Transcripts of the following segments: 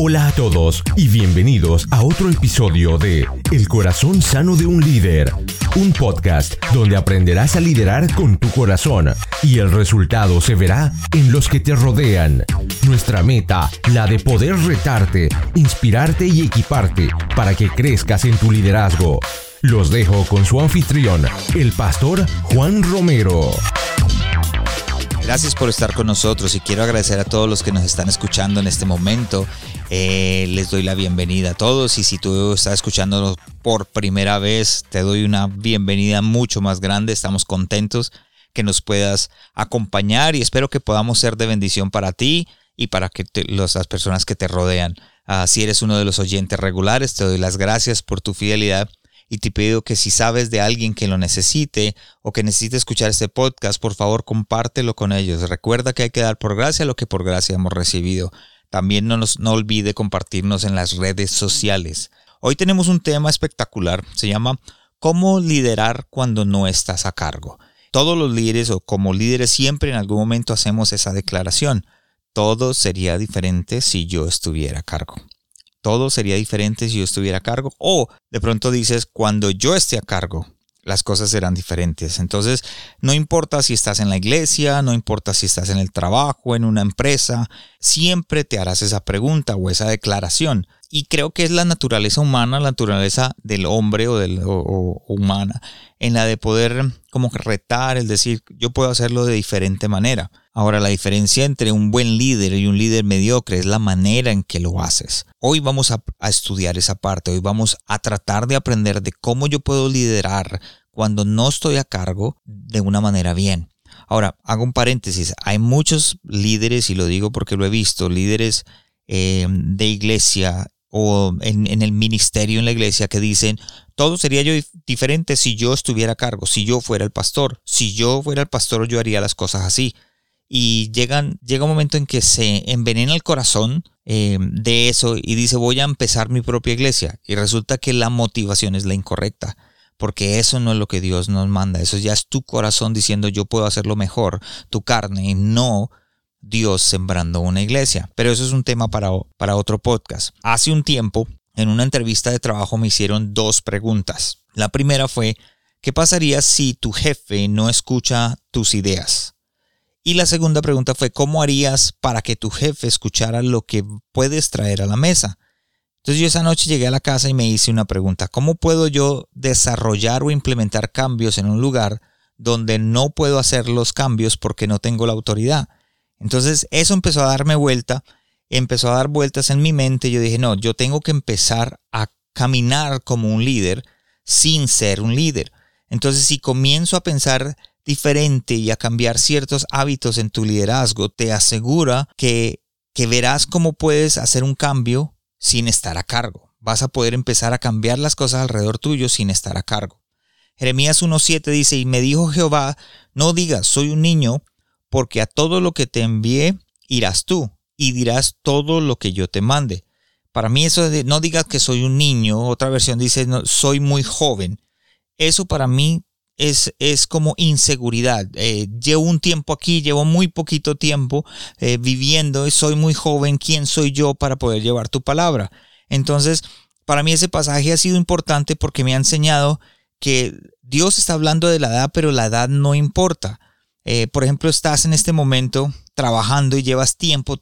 Hola a todos y bienvenidos a otro episodio de El corazón sano de un líder, un podcast donde aprenderás a liderar con tu corazón y el resultado se verá en los que te rodean. Nuestra meta, la de poder retarte, inspirarte y equiparte para que crezcas en tu liderazgo. Los dejo con su anfitrión, el pastor Juan Romero. Gracias por estar con nosotros y quiero agradecer a todos los que nos están escuchando en este momento. Eh, les doy la bienvenida a todos y si tú estás escuchándonos por primera vez, te doy una bienvenida mucho más grande. Estamos contentos que nos puedas acompañar y espero que podamos ser de bendición para ti y para que las personas que te rodean. Ah, si eres uno de los oyentes regulares, te doy las gracias por tu fidelidad y te pido que si sabes de alguien que lo necesite o que necesite escuchar este podcast, por favor compártelo con ellos. Recuerda que hay que dar por gracia lo que por gracia hemos recibido. También no, olvide compartirnos en las redes sociales. Hoy tenemos un tema espectacular, se llama ¿Cómo liderar cuando no estás a cargo? Todos los líderes o como líderes siempre en algún momento hacemos esa declaración. Todo sería diferente si yo estuviera a cargo todo sería diferente si yo estuviera a cargo. O de pronto dices, cuando yo esté a cargo, las cosas serán diferentes. Entonces, no importa si estás en la iglesia, no importa si estás en el trabajo, en una empresa, siempre te harás esa pregunta o esa declaración. Y creo que es la naturaleza humana, la naturaleza del hombre o, del, humana, en la de poder como retar, el decir, yo puedo hacerlo de diferente manera. Ahora, la diferencia entre un buen líder y un líder mediocre es la manera en que lo haces. Hoy vamos a, estudiar esa parte, hoy vamos a tratar de aprender de cómo yo puedo liderar cuando no estoy a cargo de una manera bien. Ahora, hago un paréntesis, hay muchos líderes, y lo digo porque lo he visto, líderes eh, de iglesia o en, el ministerio en la iglesia que dicen, todo sería yo diferente si yo estuviera a cargo, si yo fuera el pastor, si yo fuera el pastor yo haría las cosas así. Y llegan, llega un momento en que se envenena el corazón eh, de eso y dice voy a empezar mi propia iglesia. Y resulta que la motivación es la incorrecta porque eso no es lo que Dios nos manda, eso ya es tu corazón diciendo yo puedo hacerlo mejor, tu carne, no Dios sembrando una iglesia. Pero eso es un tema para, para otro podcast. Hace un tiempo, en una entrevista de trabajo me hicieron dos preguntas. La primera fue, ¿qué pasaría si tu jefe no escucha tus ideas? Y la segunda pregunta fue, ¿cómo harías para que tu jefe escuchara lo que puedes traer a la mesa? Entonces yo esa noche llegué a la casa y me hice una pregunta, ¿cómo puedo yo desarrollar o implementar cambios en un lugar donde no puedo hacer los cambios porque no tengo la autoridad? Entonces eso empezó a darme vuelta, empezó a dar vueltas en mi mente yo dije, no, yo tengo que empezar a caminar como un líder sin ser un líder. Entonces si comienzo a pensar diferente y a cambiar ciertos hábitos en tu liderazgo, te asegura que, que verás cómo puedes hacer un cambio sin estar a cargo. Vas a poder empezar a cambiar las cosas alrededor tuyo sin estar a cargo. Jeremías 1.7 dice, y me dijo Jehová, no digas, soy un niño, porque a todo lo que te envié irás tú, y dirás todo lo que yo te mande. Para mí eso de no digas que soy un niño, otra versión dice, no, soy muy joven. Eso para mí es, es como inseguridad. Eh, llevo un tiempo aquí, llevo muy poquito tiempo eh, viviendo y soy muy joven. ¿Quién soy yo para poder llevar tu palabra? Entonces, para mí ese pasaje ha sido importante porque me ha enseñado que Dios está hablando de la edad, pero la edad no importa. Eh, por ejemplo, estás en este momento trabajando y llevas tiempo,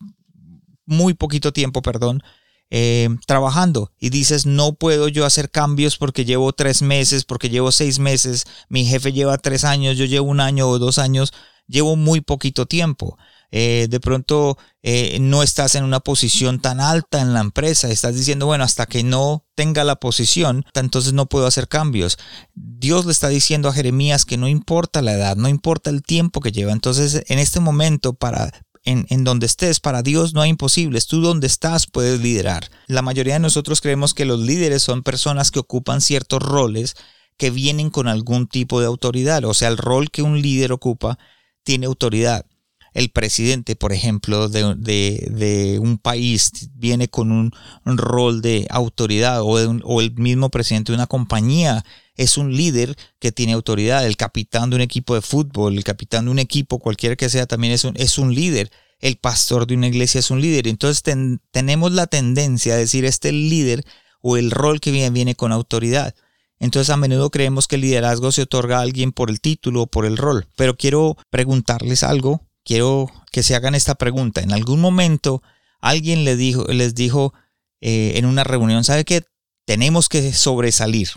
muy poquito tiempo, perdón, eh, trabajando y dices, no puedo yo hacer cambios porque llevo tres meses, porque llevo seis meses, mi jefe lleva tres años, yo llevo un año o dos años, llevo muy poquito tiempo. Eh, de pronto eh, no estás en una posición tan alta en la empresa, estás diciendo, bueno, hasta que no tenga la posición, entonces no puedo hacer cambios. Dios le está diciendo a Jeremías que no importa la edad, no importa el tiempo que lleva. Entonces, en este momento, para en, donde estés, para Dios no hay imposibles. Tú donde estás puedes liderar. La mayoría de nosotros creemos que los líderes son personas que ocupan ciertos roles que vienen con algún tipo de autoridad. O sea, el rol que un líder ocupa tiene autoridad. El presidente, por ejemplo, de, un país viene con un, rol de autoridad o, o el mismo presidente de una compañía es un líder que tiene autoridad. El capitán de un equipo de fútbol, el capitán de un equipo, cualquiera que sea, también es un, es un líder. el pastor de una iglesia es un líder. Entonces tenemos la tendencia a decir este líder o el rol que viene, viene con autoridad. Entonces a menudo creemos que el liderazgo se otorga a alguien por el título o por el rol. Pero quiero preguntarles algo, quiero que se hagan esta pregunta. En algún momento alguien les dijo, les dijo eh, en una reunión, ¿sabe qué? Tenemos que sobresalir.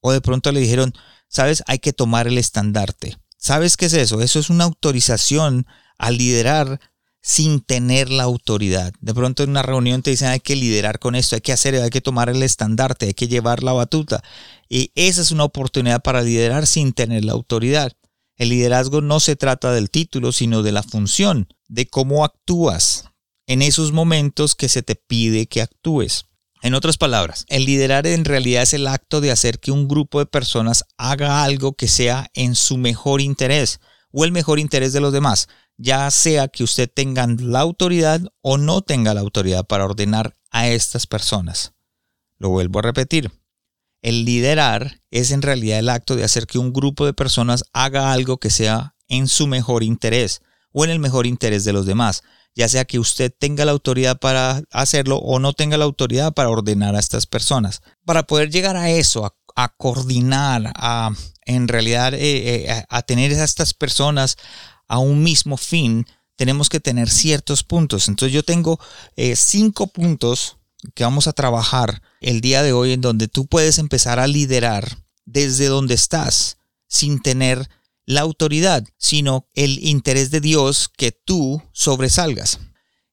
O de pronto le dijeron, ¿sabes? Hay que tomar el estandarte. ¿Sabes qué es eso? Eso es una autorización a liderar sin tener la autoridad. De pronto en una reunión te dicen hay que liderar con esto, hay que hacer, hay que tomar el estandarte, hay que llevar la batuta. Y esa es una oportunidad para liderar sin tener la autoridad. El liderazgo no se trata del título, sino de la función, de cómo actúas en esos momentos que se te pide que actúes. En otras palabras, el liderar en realidad es el acto de hacer que un grupo de personas haga algo que sea en su mejor interés o el mejor interés de los demás ya sea que usted tenga la autoridad o no tenga la autoridad para ordenar a estas personas. Lo vuelvo a repetir. El liderar es en realidad el acto de hacer que un grupo de personas haga algo que sea en su mejor interés o en el mejor interés de los demás, ya sea que usted tenga la autoridad para hacerlo o no tenga la autoridad para ordenar a estas personas. Para poder llegar a eso, a, coordinar, a en realidad eh, eh, a tener a estas personas a un mismo fin, tenemos que tener ciertos puntos. Entonces yo tengo eh, cinco puntos que vamos a trabajar el día de hoy en donde tú puedes empezar a liderar desde donde estás sin tener la autoridad, sino el interés de Dios que tú sobresalgas.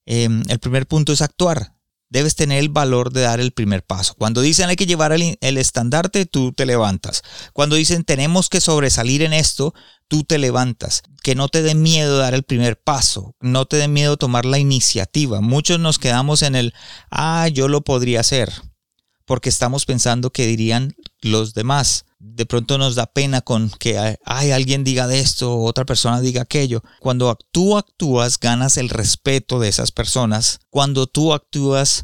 Em, el primer punto es actuar debes tener el valor de dar el primer paso. Cuando dicen hay que llevar el, estandarte, tú te levantas. Cuando dicen tenemos que sobresalir en esto, tú te levantas. Que no te dé miedo dar el primer paso, no te dé miedo tomar la iniciativa. Muchos nos quedamos en el, ah, yo lo podría hacer, porque estamos pensando que dirían los demás de pronto nos da pena con que hay alguien diga de esto, otra persona diga aquello. Cuando tú actúas, ganas el respeto de esas personas. Cuando tú actúas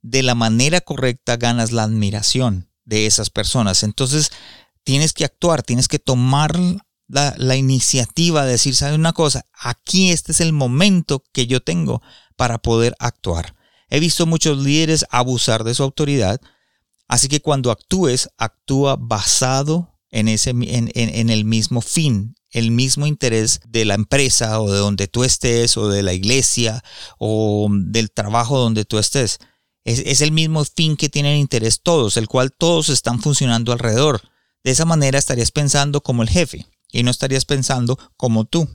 de la manera correcta, ganas la admiración de esas personas. Entonces, tienes que actuar, tienes que tomar la, iniciativa de decir, ¿sabes una cosa? Aquí este es el momento que yo tengo para poder actuar. He visto muchos líderes abusar de su autoridad Así que cuando actúes, actúa basado en, ese, en, el mismo fin, el mismo interés de la empresa o de donde tú estés o de la iglesia o del trabajo donde tú estés. Es, es, el mismo fin que tienen interés todos, el cual todos están funcionando alrededor. De esa manera estarías pensando como el jefe y no estarías pensando como tú.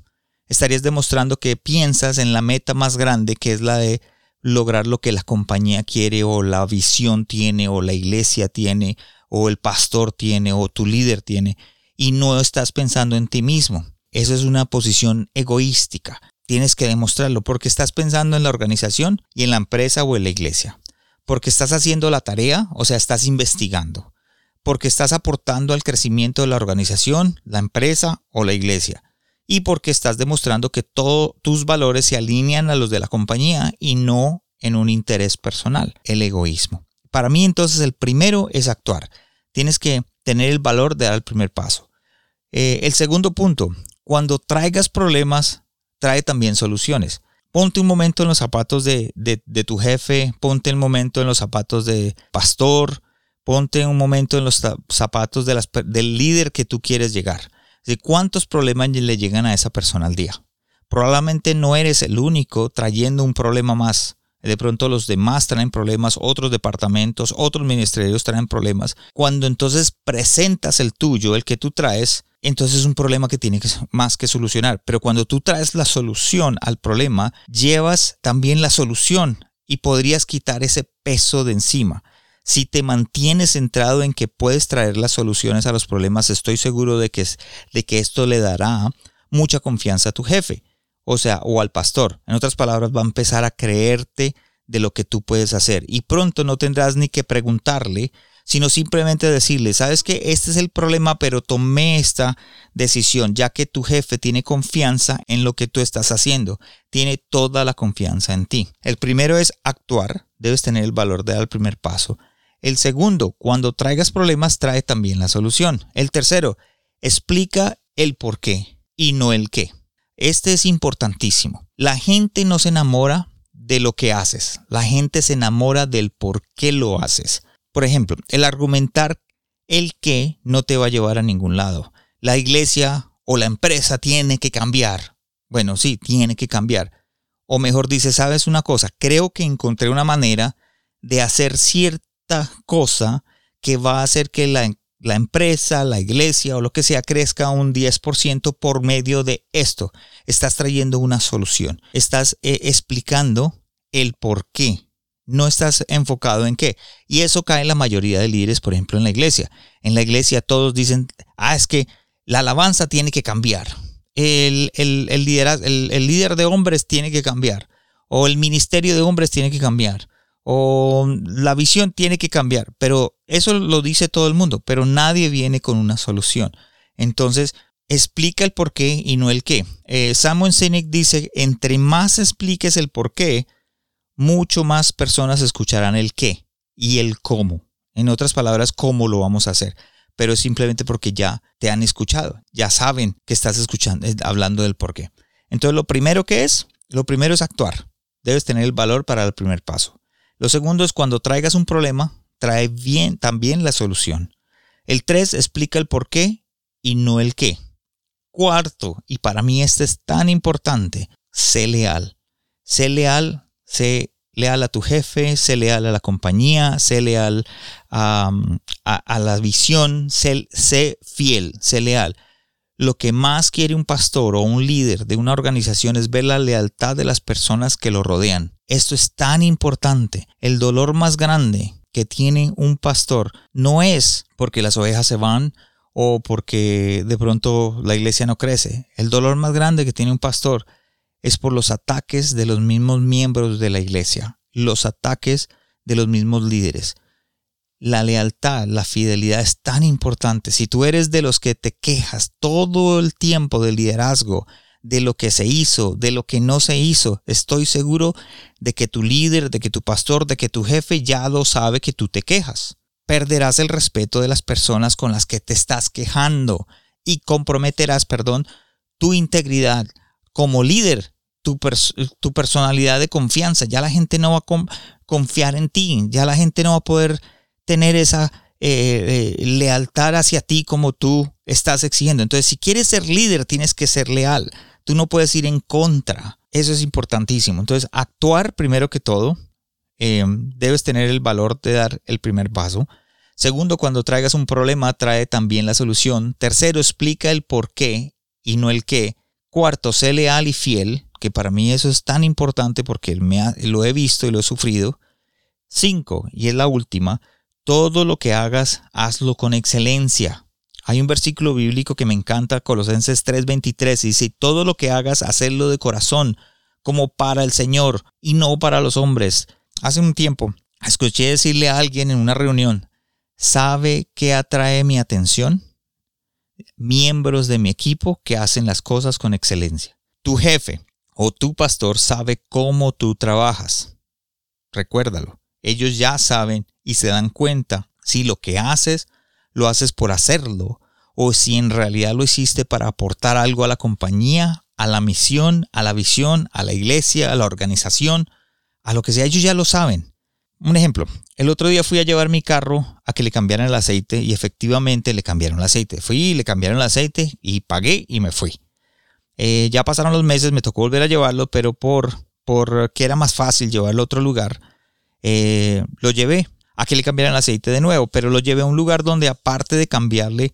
Estarías demostrando que piensas en la meta más grande que es la de lograr lo que la compañía quiere o la visión tiene o la iglesia tiene o el pastor tiene o tu líder tiene y no estás pensando en ti mismo. Eso es una posición egoística. Tienes que demostrarlo porque estás pensando en la organización y en la empresa o en la iglesia. Porque estás haciendo la tarea, o sea, estás investigando. Porque estás aportando al crecimiento de la organización, la empresa o la iglesia y porque estás demostrando que todos tus valores se alinean a los de la compañía y no en un interés personal, el egoísmo. Para mí entonces el primero es actuar. Tienes que tener el valor de dar el primer paso. Eh, el segundo punto, cuando traigas problemas, trae también soluciones. Ponte un momento en los zapatos de, tu jefe, ponte un momento en los zapatos de pastor, ponte un momento en los zapatos de del líder que tú quieres llegar de cuántos problemas le llegan a esa persona al día. Probablemente no eres el único trayendo un problema más. De pronto los demás traen problemas, otros departamentos, otros ministerios traen problemas. Cuando entonces presentas el tuyo, el que tú traes, entonces es un problema que tiene más que solucionar. Pero cuando tú traes la solución al problema, llevas también la solución y podrías quitar ese peso de encima. Si te mantienes centrado en que puedes traer las soluciones a los problemas, estoy seguro de que, de que esto le dará mucha confianza a tu jefe, o sea, o al pastor. En otras palabras, va a empezar a creerte de lo que tú puedes hacer. Y pronto no tendrás ni que preguntarle, sino simplemente decirle, sabes que este es el problema, pero tomé esta decisión, ya que tu jefe tiene confianza en lo que tú estás haciendo, tiene toda la confianza en ti. El primero es actuar, debes tener el valor de dar el primer paso. El segundo, cuando traigas problemas, trae también la solución. El tercero, explica el por qué y no el qué. Este es importantísimo. La gente no se enamora de lo que haces, la gente se enamora del por qué lo haces. Por ejemplo, el argumentar el qué no te va a llevar a ningún lado. La iglesia o la empresa tiene que cambiar. Bueno, sí, tiene que cambiar. O mejor dice, sabes una cosa, creo que encontré una manera de hacer cosa que va a hacer que la, la empresa, la iglesia o lo que sea crezca un 10% por medio de esto. Estás trayendo una solución. Estás eh, explicando el por qué. No estás enfocado en qué. Y eso cae en la mayoría de líderes, por ejemplo, en la iglesia. En la iglesia todos dicen, ah, es que la alabanza tiene que cambiar. El, el, el, el líder de hombres tiene que cambiar. O el ministerio de hombres tiene que cambiar o la visión tiene que cambiar, pero eso lo dice todo el mundo, pero nadie viene con una solución. Entonces, explica el por qué y no el qué. Eh, Samuel Sinek dice, entre más expliques el por qué, mucho más personas escucharán el qué y el cómo. En otras palabras, cómo lo vamos a hacer. Pero es simplemente porque ya te han escuchado, ya saben que estás escuchando, eh, hablando del por qué. Entonces, lo primero que es, lo primero es actuar. Debes tener el valor para el primer paso. Lo segundo es cuando traigas un problema, trae bien también la solución. El tres explica el por qué y no el qué. Cuarto, y para mí este es tan importante, sé leal. Sé leal, sé leal a tu jefe, sé leal a la compañía, sé leal a, la visión, sé, sé fiel, sé leal. Lo que más quiere un pastor o un líder de una organización es ver la lealtad de las personas que lo rodean. Esto es tan importante. El dolor más grande que tiene un pastor no es porque las ovejas se van o porque de pronto la iglesia no crece. El dolor más grande que tiene un pastor es por los ataques de los mismos miembros de la iglesia, los ataques de los mismos líderes la lealtad, la fidelidad es tan importante. Si tú eres de los que te quejas todo el tiempo del liderazgo, de lo que se hizo, de lo que no se hizo, estoy seguro de que tu líder, de que tu pastor, de que tu jefe ya lo sabe que tú te quejas. Perderás el respeto de las personas con las que te estás quejando y comprometerás, perdón, tu integridad como líder, tu, tu personalidad de confianza. Ya la gente no va a confiar en ti, ya la gente no va a poder tener esa eh, eh, lealtad hacia ti como tú estás exigiendo. Entonces, si quieres ser líder, tienes que ser leal. Tú no puedes ir en contra. Eso es importantísimo. Entonces, actuar primero que todo. Em, debes tener el valor de dar el primer paso. Segundo, cuando traigas un problema, trae también la solución. Tercero, explica el por qué y no el qué. Cuarto, sé leal y fiel, que para mí eso es tan importante porque me lo he visto y lo he sufrido. Cinco, y es la última, todo lo que hagas, hazlo con excelencia. Hay un versículo bíblico que me encanta, Colosenses 3:23, dice, todo lo que hagas, hazlo de corazón, como para el Señor y no para los hombres. Hace un tiempo, escuché decirle a alguien en una reunión, ¿sabe qué atrae mi atención? Miembros de mi equipo que hacen las cosas con excelencia. Tu jefe o tu pastor sabe cómo tú trabajas. Recuérdalo. Ellos ya saben y se dan cuenta si lo que haces lo haces por hacerlo o si en realidad lo hiciste para aportar algo a la compañía, a la misión, a la visión, a la iglesia, a la organización, a lo que sea, ellos ya lo saben. Un ejemplo, el otro día fui a llevar mi carro a que le cambiaran el aceite y efectivamente le cambiaron el aceite. Fui, le cambiaron el aceite y pagué y me fui. Eh, ya pasaron los meses, me tocó volver a llevarlo, pero por, que era más fácil llevarlo a otro lugar, eh, lo llevé a que le cambiaran el aceite de nuevo, pero lo llevé a un lugar donde aparte de cambiarle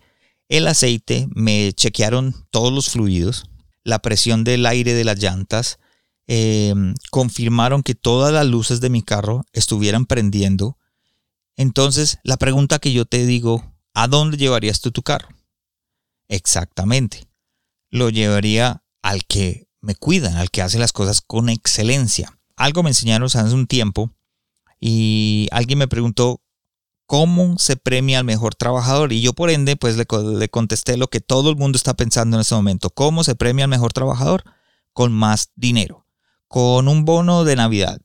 el aceite, me chequearon todos los fluidos, la presión del aire de las llantas, eh, confirmaron que todas las luces de mi carro estuvieran prendiendo. Entonces, la pregunta que yo te digo, ¿a dónde llevarías tú tu carro? Exactamente. Lo llevaría al que me cuida, al que hace las cosas con excelencia. Algo me enseñaron hace un tiempo y alguien me preguntó cómo se premia al mejor trabajador y yo por ende pues le, contesté lo que todo el mundo está pensando en ese momento, cómo se premia al mejor trabajador con más dinero, con un bono de Navidad,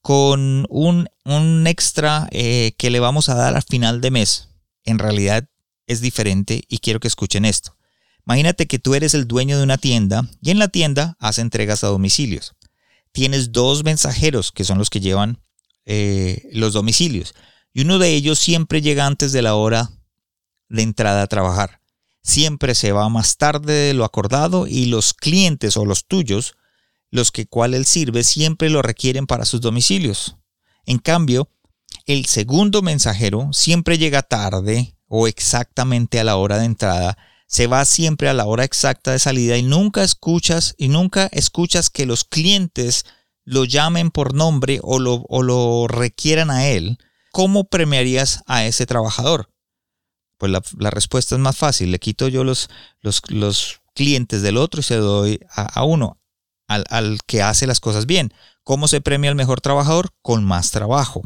con un, un extra eh, que le vamos a dar al final de mes. En realidad es diferente y quiero que escuchen esto. Imagínate que tú eres el dueño de una tienda y en la tienda hace entregas a domicilios. Tienes dos mensajeros que son los que llevan eh, los domicilios y uno de ellos siempre llega antes de la hora de entrada a trabajar. Siempre se va más tarde de lo acordado y los clientes o los tuyos, los que cual él sirve, siempre lo requieren para sus domicilios. En cambio, el segundo mensajero siempre llega tarde o exactamente a la hora de entrada, se va siempre a la hora exacta de salida y nunca escuchas y nunca escuchas que los clientes lo llamen por nombre o lo, o lo requieran a él, ¿cómo premiarías a ese trabajador? Pues la, respuesta es más fácil. Le quito yo los, los, clientes del otro y se doy a, uno, al, al que hace las cosas bien. ¿Cómo se premia al mejor trabajador? Con más trabajo.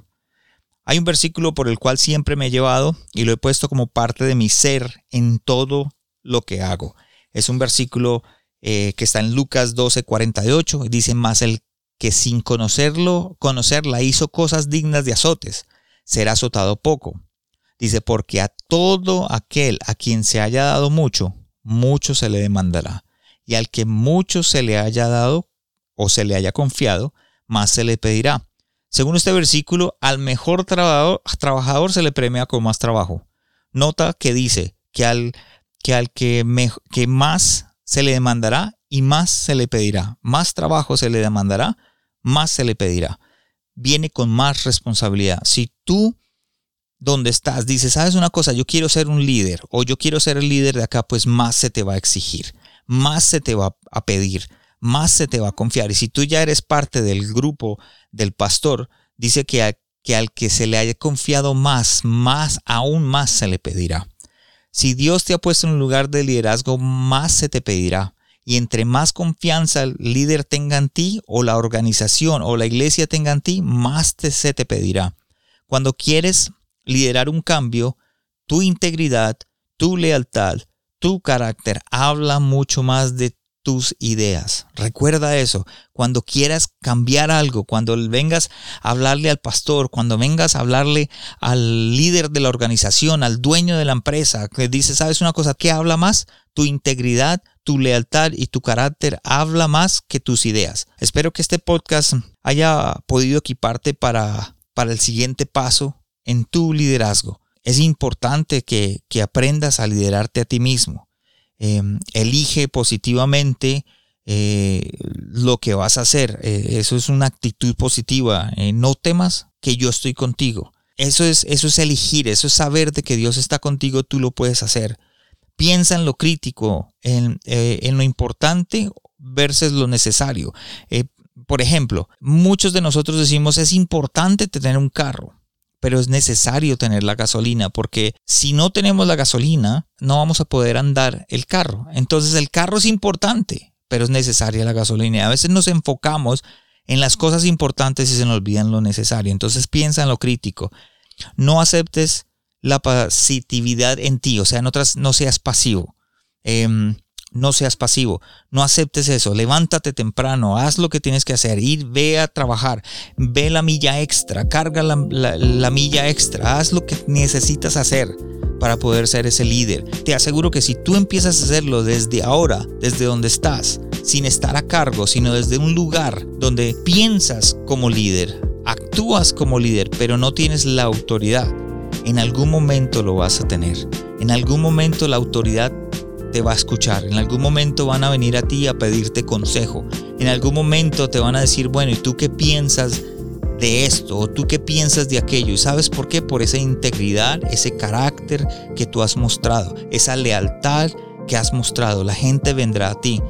Hay un versículo por el cual siempre me he llevado y lo he puesto como parte de mi ser en todo lo que hago. Es un versículo eh, que está en Lucas 12, 48. Dice, más el que sin conocerlo, conocerla hizo cosas dignas de azotes, será azotado poco. Dice, porque a todo aquel a quien se haya dado mucho, mucho se le demandará. Y al que mucho se le haya dado o se le haya confiado, más se le pedirá. Según este versículo, al mejor trabajador, se le premia con más trabajo. Nota que dice que al que, al que, que más se le demandará y más se le pedirá. Más trabajo se le demandará, más se le pedirá. Viene con más responsabilidad. Si tú, donde estás, dices, sabes una cosa, yo quiero ser un líder o yo quiero ser el líder de acá, pues más se te va a exigir, más se te va a pedir, más se te va a confiar. Y si tú ya eres parte del grupo del pastor, dice que, al que se le haya confiado más, más, aún más se le pedirá. Si Dios te ha puesto en un lugar de liderazgo, más se te pedirá. Y entre más confianza el líder tenga en ti, o la organización o la iglesia tenga en ti, más se te pedirá. Cuando quieres liderar un cambio, tu integridad, tu lealtad, tu carácter habla mucho más de tus ideas. Recuerda eso. Cuando quieras cambiar algo, cuando vengas a hablarle al pastor, cuando vengas a hablarle al líder de la organización, al dueño de la empresa, que dice, ¿sabes una cosa? ¿Qué habla más? Tu integridad, tu lealtad y tu carácter habla más que tus ideas. Espero que este podcast haya podido equiparte para, para el siguiente paso en tu liderazgo. Es importante que, que aprendas a liderarte a ti mismo Em, elige positivamente eh, lo que vas a hacer. Eh, eso es una actitud positiva. Eh, no temas que yo estoy contigo. Eso es, eso es elegir, eso es saber de que Dios está contigo, tú lo puedes hacer. Piensa en lo crítico, en, en lo importante versus lo necesario. por ejemplo, muchos de nosotros decimos es importante tener un carro pero es necesario tener la gasolina porque si no tenemos la gasolina no vamos a poder andar el carro. Entonces el carro es importante, pero es necesaria la gasolina. A veces nos enfocamos en las cosas importantes y se nos olvidan lo necesario. Entonces piensa en lo crítico. No aceptes la positividad en ti, o sea, otras no seas pasivo. Em, no seas pasivo, no aceptes eso, levántate temprano, haz lo que tienes que hacer, ir, ve a trabajar, ve la milla extra, carga la, la, milla extra, haz lo que necesitas hacer para poder ser ese líder. Te aseguro que si tú empiezas a hacerlo desde ahora, desde donde estás, sin estar a cargo, sino desde un lugar donde piensas como líder, actúas como líder, pero no tienes la autoridad, en algún momento lo vas a tener. En algún momento la autoridad te va a escuchar. En algún momento van a venir a ti a pedirte consejo. En algún momento te van a decir, bueno, ¿y tú qué piensas de esto? ¿O tú qué piensas de aquello? ¿Y sabes por qué? Por esa integridad, ese carácter que tú has mostrado, esa lealtad que has mostrado. La gente vendrá a ti.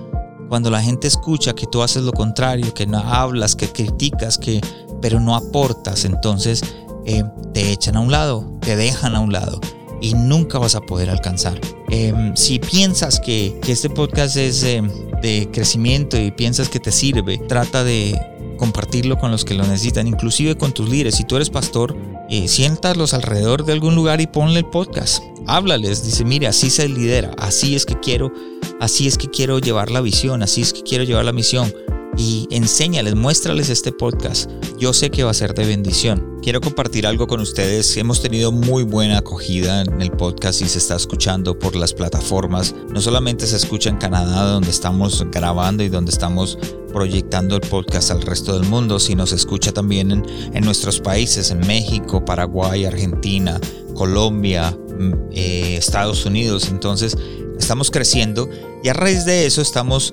Cuando la gente escucha que tú haces lo contrario, que no hablas, que criticas, que pero no aportas, entonces eh, te echan a un lado, te dejan a un lado y nunca vas a poder alcanzar. Em, si piensas que, este podcast es em, de crecimiento y piensas que te sirve, trata de compartirlo con los que lo necesitan, inclusive con tus líderes. Si tú eres pastor, eh, siéntalos alrededor de algún lugar y ponle el podcast. Háblales, dice, mire, así se lidera, así es que quiero, así es que quiero llevar la visión, así es que quiero llevar la misión. Y enséñales, muéstrales este podcast. Yo sé que va a ser de bendición. Quiero compartir algo con ustedes. Hemos tenido muy buena acogida en el podcast y se está escuchando por las plataformas. No solamente se escucha en Canadá, donde estamos grabando y donde estamos proyectando el podcast al resto del mundo, sino se escucha también en, nuestros países, en México, Paraguay, Argentina, Colombia, mm, eh, Estados Unidos. Entonces, estamos creciendo y a raíz de eso estamos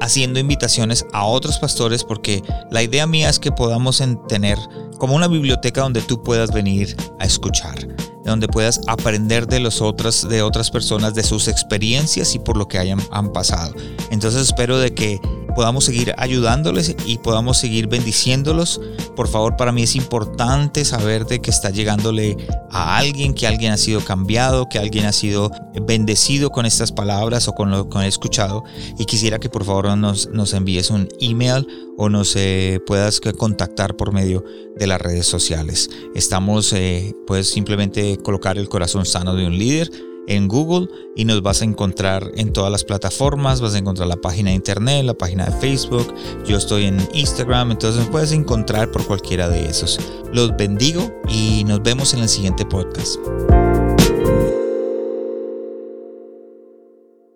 haciendo invitaciones a otros pastores porque la idea mía es que podamos tener como una biblioteca donde tú puedas venir a escuchar, donde puedas aprender de los otros, de otras personas, de sus experiencias y por lo que hayan han pasado. Entonces espero de que podamos seguir ayudándoles y podamos seguir bendiciéndolos. Por favor, para mí es importante saber de que está llegándole a alguien, que alguien ha sido cambiado, que alguien ha sido bendecido con estas palabras o con lo que he escuchado. Y quisiera que por favor nos, nos envíes un email o nos eh, puedas contactar por medio de las redes sociales. Estamos, eh, puedes simplemente colocar el corazón sano de un líder en Google y nos vas a encontrar en todas las plataformas, vas a encontrar la página de internet, la página de Facebook, yo estoy en Instagram, entonces me puedes encontrar por cualquiera de esos. Los bendigo y nos vemos en el siguiente podcast.